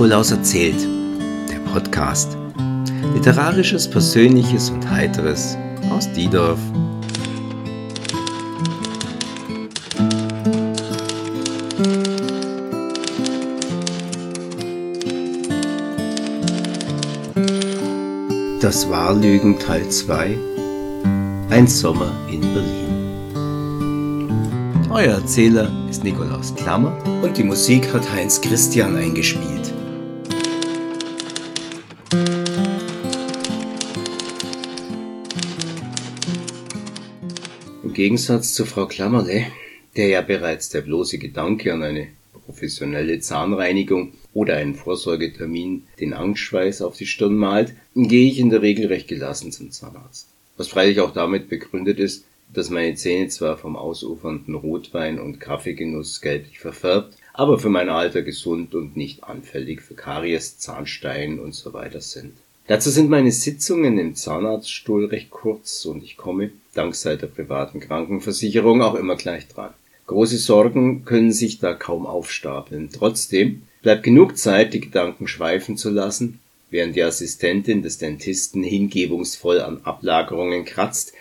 Nikolaus erzählt, der Podcast. Literarisches, Persönliches und Heiteres aus Diedorf. Das Wahrlügen Teil 2 Ein Sommer in Berlin. Euer Erzähler ist Nikolaus Klammer und die Musik hat Heinz Christian eingespielt. Gegensatz zu Frau Klammerle, der ja bereits der bloße Gedanke an eine professionelle Zahnreinigung oder einen Vorsorgetermin den Angstschweiß auf die Stirn malt, gehe ich in der Regel recht gelassen zum Zahnarzt. Was freilich auch damit begründet ist, dass meine Zähne zwar vom ausufernden Rotwein und Kaffeegenuss gelblich verfärbt, aber für mein Alter gesund und nicht anfällig für Karies, Zahnstein und so weiter sind. Dazu sind meine Sitzungen im Zahnarztstuhl recht kurz und ich komme, dank der privaten Krankenversicherung, auch immer gleich dran. Große Sorgen können sich da kaum aufstapeln. Trotzdem bleibt genug Zeit, die Gedanken schweifen zu lassen, während die Assistentin des Dentisten hingebungsvoll an Ablagerungen kratzt,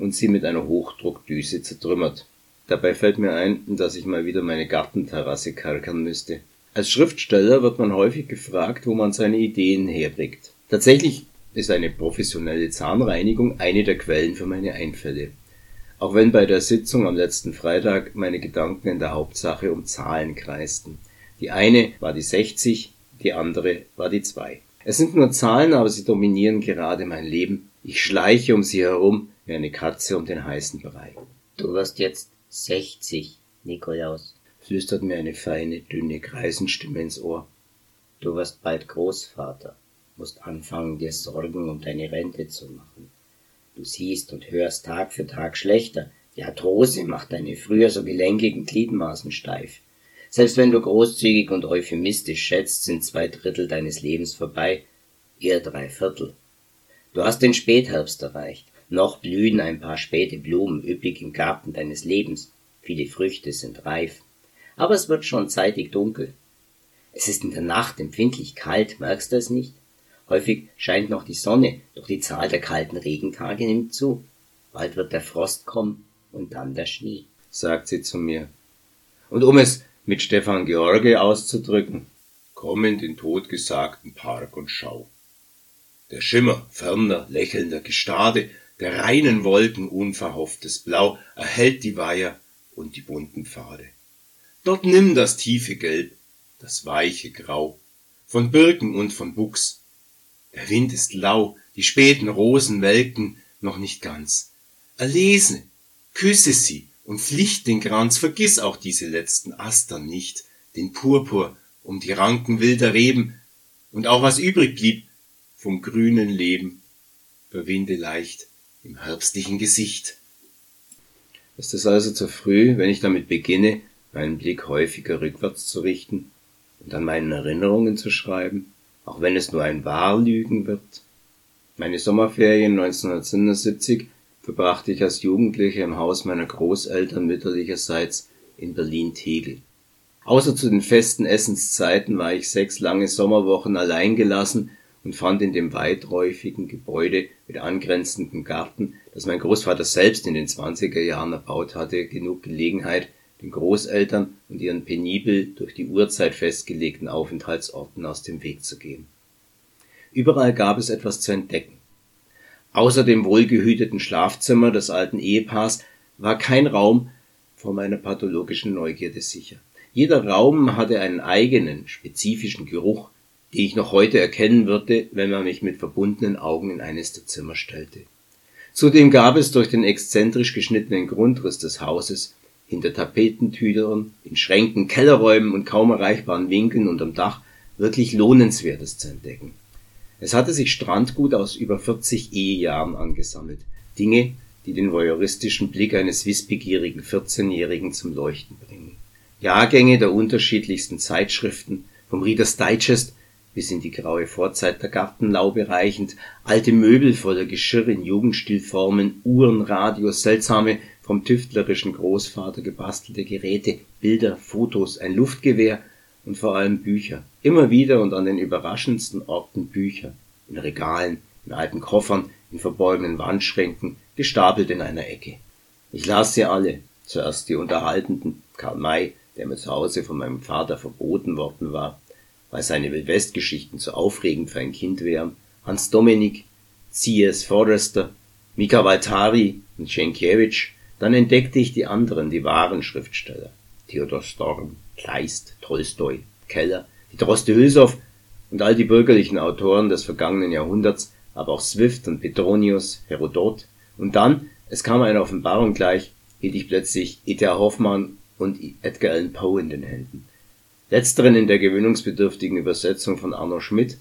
und sie mit einer Hochdruckdüse zertrümmert. Dabei fällt mir ein, dass ich mal wieder meine Gartenterrasse kalkern müsste. Als Schriftsteller wird man häufig gefragt, wo man seine Ideen herbringt. Tatsächlich ist eine professionelle Zahnreinigung eine der Quellen für meine Einfälle. Auch wenn bei der Sitzung am letzten Freitag meine Gedanken in der Hauptsache um Zahlen kreisten. Die eine war die 60, die andere war die 2. Es sind nur Zahlen, aber sie dominieren gerade mein Leben. Ich schleiche um sie herum, wie eine Katze um den heißen Brei. Du wirst jetzt sechzig, Nikolaus, flüstert mir eine feine, dünne Kreisenstimme ins Ohr. Du wirst bald Großvater, musst anfangen, dir Sorgen um deine Rente zu machen. Du siehst und hörst Tag für Tag schlechter. Die Arthrose macht deine früher so gelenkigen Gliedmaßen steif. Selbst wenn du großzügig und euphemistisch schätzt, sind zwei Drittel deines Lebens vorbei, eher drei Viertel. Du hast den Spätherbst erreicht. Noch blühen ein paar späte Blumen üppig im Garten deines Lebens, viele Früchte sind reif. Aber es wird schon zeitig dunkel. Es ist in der Nacht empfindlich kalt, merkst du es nicht? Häufig scheint noch die Sonne, doch die Zahl der kalten Regentage nimmt zu. Bald wird der Frost kommen und dann der Schnee, sagt sie zu mir. Und um es mit Stefan George auszudrücken, komm in den totgesagten Park und schau. Der Schimmer ferner, lächelnder Gestade der reinen Wolken unverhofftes Blau erhellt die Weiher und die bunten Pfade. Dort nimm das tiefe Gelb, das weiche Grau, von Birken und von Buchs. Der Wind ist lau, die späten Rosen welken noch nicht ganz. Erlese, küsse sie und flicht den Kranz, vergiss auch diese letzten Astern nicht, den Purpur um die Ranken wilder Reben, und auch was übrig blieb vom grünen Leben, verwinde leicht im herbstlichen Gesicht. Ist es also zu früh, wenn ich damit beginne, meinen Blick häufiger rückwärts zu richten und an meinen Erinnerungen zu schreiben, auch wenn es nur ein Wahrlügen wird? Meine Sommerferien 1977 verbrachte ich als Jugendlicher im Haus meiner Großeltern mütterlicherseits in Berlin-Tegel. Außer zu den festen Essenszeiten war ich sechs lange Sommerwochen allein gelassen und fand in dem weiträufigen Gebäude mit angrenzendem Garten, das mein Großvater selbst in den 20er Jahren erbaut hatte, genug Gelegenheit, den Großeltern und ihren penibel durch die Uhrzeit festgelegten Aufenthaltsorten aus dem Weg zu gehen. Überall gab es etwas zu entdecken. Außer dem wohlgehüteten Schlafzimmer des alten Ehepaars war kein Raum vor meiner pathologischen Neugierde sicher. Jeder Raum hatte einen eigenen, spezifischen Geruch, die ich noch heute erkennen würde, wenn man mich mit verbundenen Augen in eines der Zimmer stellte. Zudem gab es durch den exzentrisch geschnittenen Grundriss des Hauses hinter Tapetentüdern, in Schränken, Kellerräumen und kaum erreichbaren Winkeln unterm Dach wirklich Lohnenswertes zu entdecken. Es hatte sich Strandgut aus über 40 Ehejahren angesammelt. Dinge, die den voyeuristischen Blick eines wissbegierigen 14-Jährigen zum Leuchten bringen. Jahrgänge der unterschiedlichsten Zeitschriften, vom Reader's Digest bis in die graue Vorzeit der Gartenlaube reichend, alte Möbel voller Geschirr in Jugendstilformen, Uhren, Radios, seltsame, vom tüftlerischen Großvater gebastelte Geräte, Bilder, Fotos, ein Luftgewehr und vor allem Bücher. Immer wieder und an den überraschendsten Orten Bücher. In Regalen, in alten Koffern, in verborgenen Wandschränken, gestapelt in einer Ecke. Ich las sie alle. Zuerst die unterhaltenden Karl May, der mir zu Hause von meinem Vater verboten worden war, weil seine Wildwestgeschichten zu aufregend für ein Kind wären, Hans Dominik, C.S. Forrester, Mika Waltari und Schenkiewicz, dann entdeckte ich die anderen, die wahren Schriftsteller. Theodor Storm, Kleist, Tolstoi, Keller, die Droste Hülshoff und all die bürgerlichen Autoren des vergangenen Jahrhunderts, aber auch Swift und Petronius, Herodot. Und dann, es kam eine Offenbarung gleich, hielt ich plötzlich E.T.A. Hoffmann und Edgar Allan Poe in den Händen. Letzteren in der gewöhnungsbedürftigen Übersetzung von Arno Schmidt,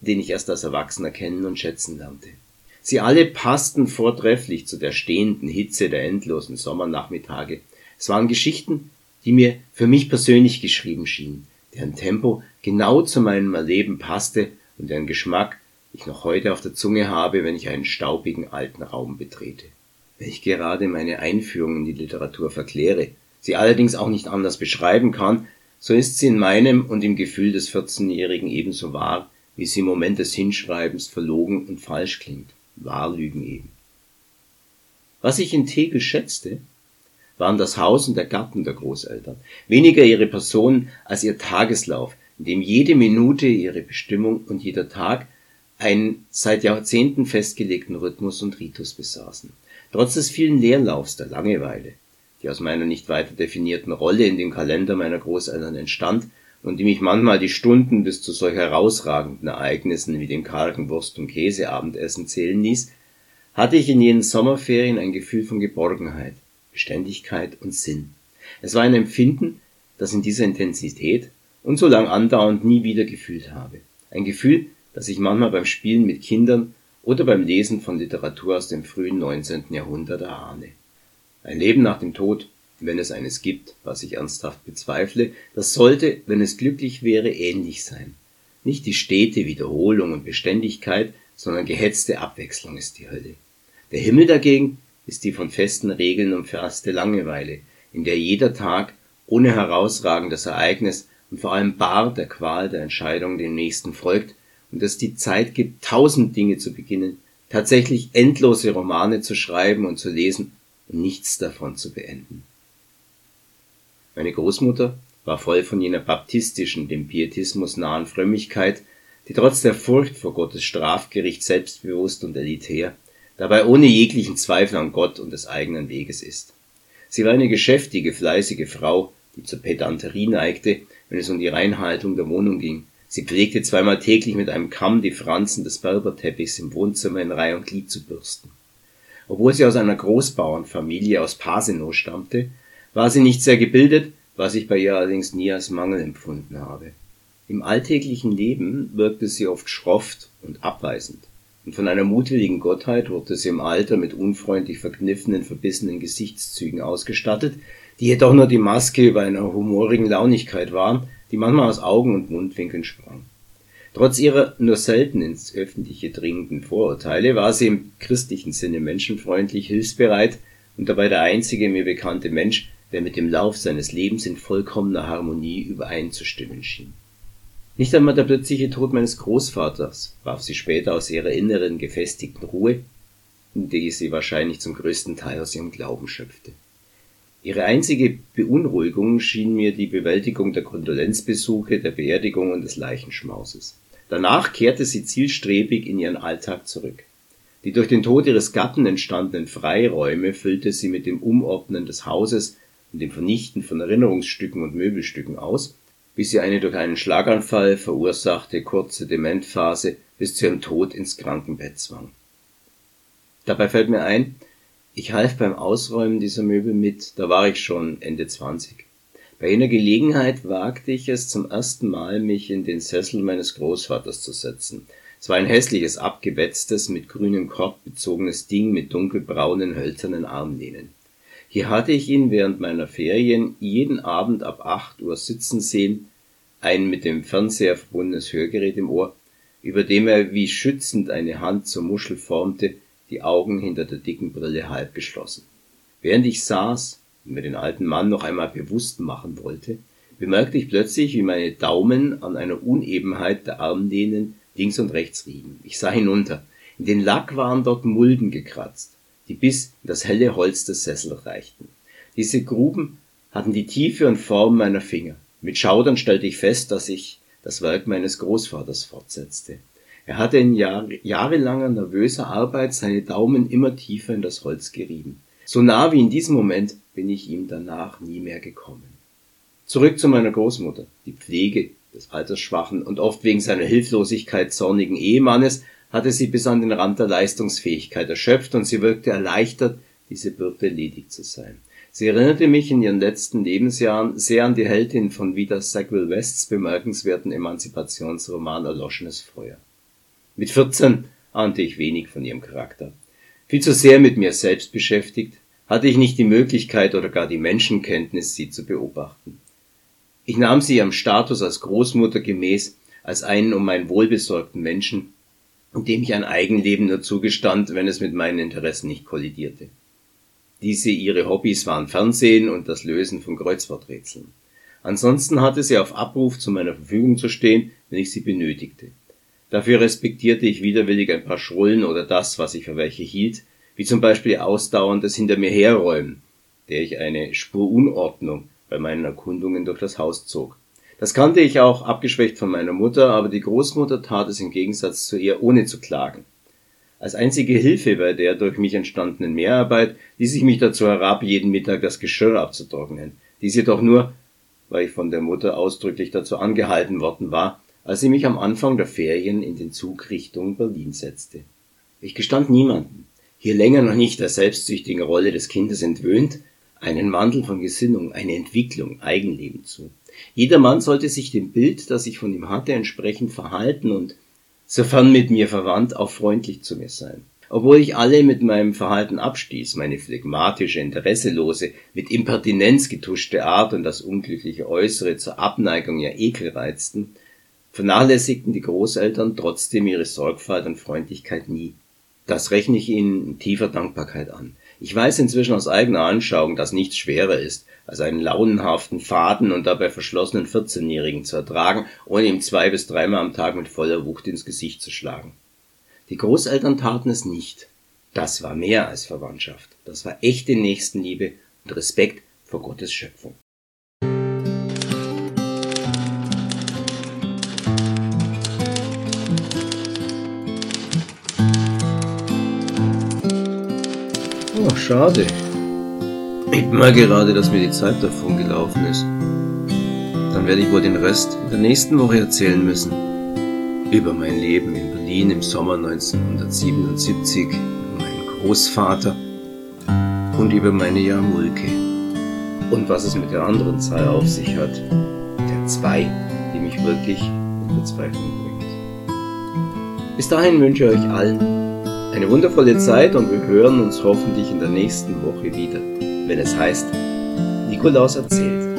den ich erst als Erwachsener kennen und schätzen lernte. Sie alle passten vortrefflich zu der stehenden Hitze der endlosen Sommernachmittage. Es waren Geschichten, die mir für mich persönlich geschrieben schienen, deren Tempo genau zu meinem Erleben passte und deren Geschmack ich noch heute auf der Zunge habe, wenn ich einen staubigen alten Raum betrete. Wenn ich gerade meine Einführung in die Literatur verkläre, sie allerdings auch nicht anders beschreiben kann, so ist sie in meinem und im Gefühl des 14-Jährigen ebenso wahr, wie sie im Moment des Hinschreibens verlogen und falsch klingt. Wahrlügen eben. Was ich in Tegel schätzte, waren das Haus und der Garten der Großeltern, weniger ihre Person als ihr Tageslauf, in dem jede Minute ihre Bestimmung und jeder Tag einen seit Jahrzehnten festgelegten Rhythmus und Ritus besaßen. Trotz des vielen Leerlaufs der Langeweile, die aus meiner nicht weiter definierten Rolle in dem Kalender meiner Großeltern entstand, und die mich manchmal die Stunden bis zu solch herausragenden Ereignissen wie dem kargen Wurst- und Käseabendessen zählen ließ, hatte ich in jenen Sommerferien ein Gefühl von Geborgenheit, Beständigkeit und Sinn. Es war ein Empfinden, das in dieser Intensität und so lang andauernd nie wieder gefühlt habe. Ein Gefühl, das ich manchmal beim Spielen mit Kindern oder beim Lesen von Literatur aus dem frühen 19. Jahrhundert erahne. Ein Leben nach dem Tod wenn es eines gibt, was ich ernsthaft bezweifle, das sollte, wenn es glücklich wäre, ähnlich sein. Nicht die stete Wiederholung und Beständigkeit, sondern gehetzte Abwechslung ist die Hölle. Der Himmel dagegen ist die von festen Regeln umfasste Langeweile, in der jeder Tag ohne herausragendes Ereignis und vor allem bar der Qual der Entscheidung dem nächsten folgt und es die Zeit gibt, tausend Dinge zu beginnen, tatsächlich endlose Romane zu schreiben und zu lesen und nichts davon zu beenden. Meine Großmutter war voll von jener baptistischen, dem Pietismus nahen Frömmigkeit, die trotz der Furcht vor Gottes Strafgericht selbstbewusst und elitär, dabei ohne jeglichen Zweifel an Gott und des eigenen Weges ist. Sie war eine geschäftige, fleißige Frau, die zur Pedanterie neigte, wenn es um die Reinhaltung der Wohnung ging. Sie pflegte zweimal täglich mit einem Kamm die Franzen des Berberteppichs im Wohnzimmer in Reih und Glied zu bürsten. Obwohl sie aus einer Großbauernfamilie aus Pasenow stammte, war sie nicht sehr gebildet, was ich bei ihr allerdings nie als Mangel empfunden habe. Im alltäglichen Leben wirkte sie oft schrofft und abweisend, und von einer mutwilligen Gottheit wurde sie im Alter mit unfreundlich verkniffenen, verbissenen Gesichtszügen ausgestattet, die jedoch nur die Maske über einer humorigen Launigkeit waren, die manchmal aus Augen und Mundwinkeln sprang. Trotz ihrer nur selten ins Öffentliche dringenden Vorurteile war sie im christlichen Sinne menschenfreundlich, hilfsbereit und dabei der einzige mir bekannte Mensch, der mit dem Lauf seines Lebens in vollkommener Harmonie übereinzustimmen schien. Nicht einmal der plötzliche Tod meines Großvaters warf sie später aus ihrer inneren gefestigten Ruhe, die sie wahrscheinlich zum größten Teil aus ihrem Glauben schöpfte. Ihre einzige Beunruhigung schien mir die Bewältigung der Kondolenzbesuche, der Beerdigung und des Leichenschmauses. Danach kehrte sie zielstrebig in ihren Alltag zurück. Die durch den Tod ihres Gatten entstandenen Freiräume füllte sie mit dem Umordnen des Hauses und dem Vernichten von Erinnerungsstücken und Möbelstücken aus, bis sie eine durch einen Schlaganfall verursachte kurze Dementphase bis zu ihrem Tod ins Krankenbett zwang. Dabei fällt mir ein, ich half beim Ausräumen dieser Möbel mit, da war ich schon Ende 20. Bei jener Gelegenheit wagte ich es zum ersten Mal, mich in den Sessel meines Großvaters zu setzen. Es war ein hässliches, abgewetztes, mit grünem Korb bezogenes Ding mit dunkelbraunen, hölzernen Armlehnen. Hier hatte ich ihn während meiner Ferien jeden Abend ab acht Uhr sitzen sehen, ein mit dem Fernseher verbundenes Hörgerät im Ohr, über dem er wie schützend eine Hand zur Muschel formte, die Augen hinter der dicken Brille halb geschlossen. Während ich saß und mir den alten Mann noch einmal bewusst machen wollte, bemerkte ich plötzlich, wie meine Daumen an einer Unebenheit der Armlehnen links und rechts rieben. Ich sah hinunter. In den Lack waren dort Mulden gekratzt, die bis in das helle Holz des Sessels reichten. Diese Gruben hatten die Tiefe und Form meiner Finger. Mit Schaudern stellte ich fest, dass ich das Werk meines Großvaters fortsetzte. Er hatte in Jahr, jahrelanger nervöser Arbeit seine Daumen immer tiefer in das Holz gerieben. So nah wie in diesem Moment bin ich ihm danach nie mehr gekommen. Zurück zu meiner Großmutter. Die Pflege des altersschwachen und oft wegen seiner Hilflosigkeit zornigen Ehemannes hatte sie bis an den Rand der Leistungsfähigkeit erschöpft und sie wirkte erleichtert, diese Bürde ledig zu sein. Sie erinnerte mich in ihren letzten Lebensjahren sehr an die Heldin von Vida Sackville Wests bemerkenswerten Emanzipationsroman Erloschenes Feuer. Mit 14 ahnte ich wenig von ihrem Charakter. Viel zu sehr mit mir selbst beschäftigt, hatte ich nicht die Möglichkeit oder gar die Menschenkenntnis, sie zu beobachten. Ich nahm sie ihrem Status als Großmutter gemäß als einen um mein wohlbesorgten Menschen, dem ich ein Eigenleben nur zugestand, wenn es mit meinen Interessen nicht kollidierte. Diese ihre Hobbys waren Fernsehen und das Lösen von Kreuzworträtseln. Ansonsten hatte sie auf Abruf zu meiner Verfügung zu stehen, wenn ich sie benötigte. Dafür respektierte ich widerwillig ein paar Schrullen oder das, was ich für welche hielt, wie zum Beispiel ausdauerndes Hinter mir herräumen, der ich eine Spurunordnung bei meinen Erkundungen durch das Haus zog. Das kannte ich auch abgeschwächt von meiner Mutter, aber die Großmutter tat es im Gegensatz zu ihr ohne zu klagen. Als einzige Hilfe bei der durch mich entstandenen Mehrarbeit ließ ich mich dazu herab, jeden Mittag das Geschirr abzutrocknen. Dies jedoch nur, weil ich von der Mutter ausdrücklich dazu angehalten worden war, als sie mich am Anfang der Ferien in den Zug Richtung Berlin setzte. Ich gestand niemanden, hier länger noch nicht der selbstsüchtigen Rolle des Kindes entwöhnt, einen Wandel von Gesinnung, eine Entwicklung, Eigenleben zu. Jeder Mann sollte sich dem Bild, das ich von ihm hatte, entsprechend verhalten und sofern mit mir verwandt, auch freundlich zu mir sein. Obwohl ich alle mit meinem Verhalten abstieß, meine phlegmatische, interesselose, mit Impertinenz getuschte Art und das unglückliche Äußere zur Abneigung ja Ekel reizten, vernachlässigten die Großeltern trotzdem ihre Sorgfalt und Freundlichkeit nie. Das rechne ich ihnen in tiefer Dankbarkeit an. Ich weiß inzwischen aus eigener Anschauung, dass nichts schwerer ist, als einen launenhaften, faden und dabei verschlossenen 14-Jährigen zu ertragen, ohne ihm zwei bis dreimal am Tag mit voller Wucht ins Gesicht zu schlagen. Die Großeltern taten es nicht. Das war mehr als Verwandtschaft. Das war echte Nächstenliebe und Respekt vor Gottes Schöpfung. Oh, schade. Ich merke gerade, dass mir die Zeit davon gelaufen ist. Dann werde ich wohl den Rest in der nächsten Woche erzählen müssen. Über mein Leben in Berlin im Sommer 1977, über meinen Großvater und über meine Jamulke. Und was es mit der anderen Zahl auf sich hat. Der zwei, die mich wirklich in Verzweiflung bringt. Bis dahin wünsche ich euch allen eine wundervolle Zeit und wir hören uns hoffentlich in der nächsten Woche wieder, wenn es heißt, Nikolaus erzählt.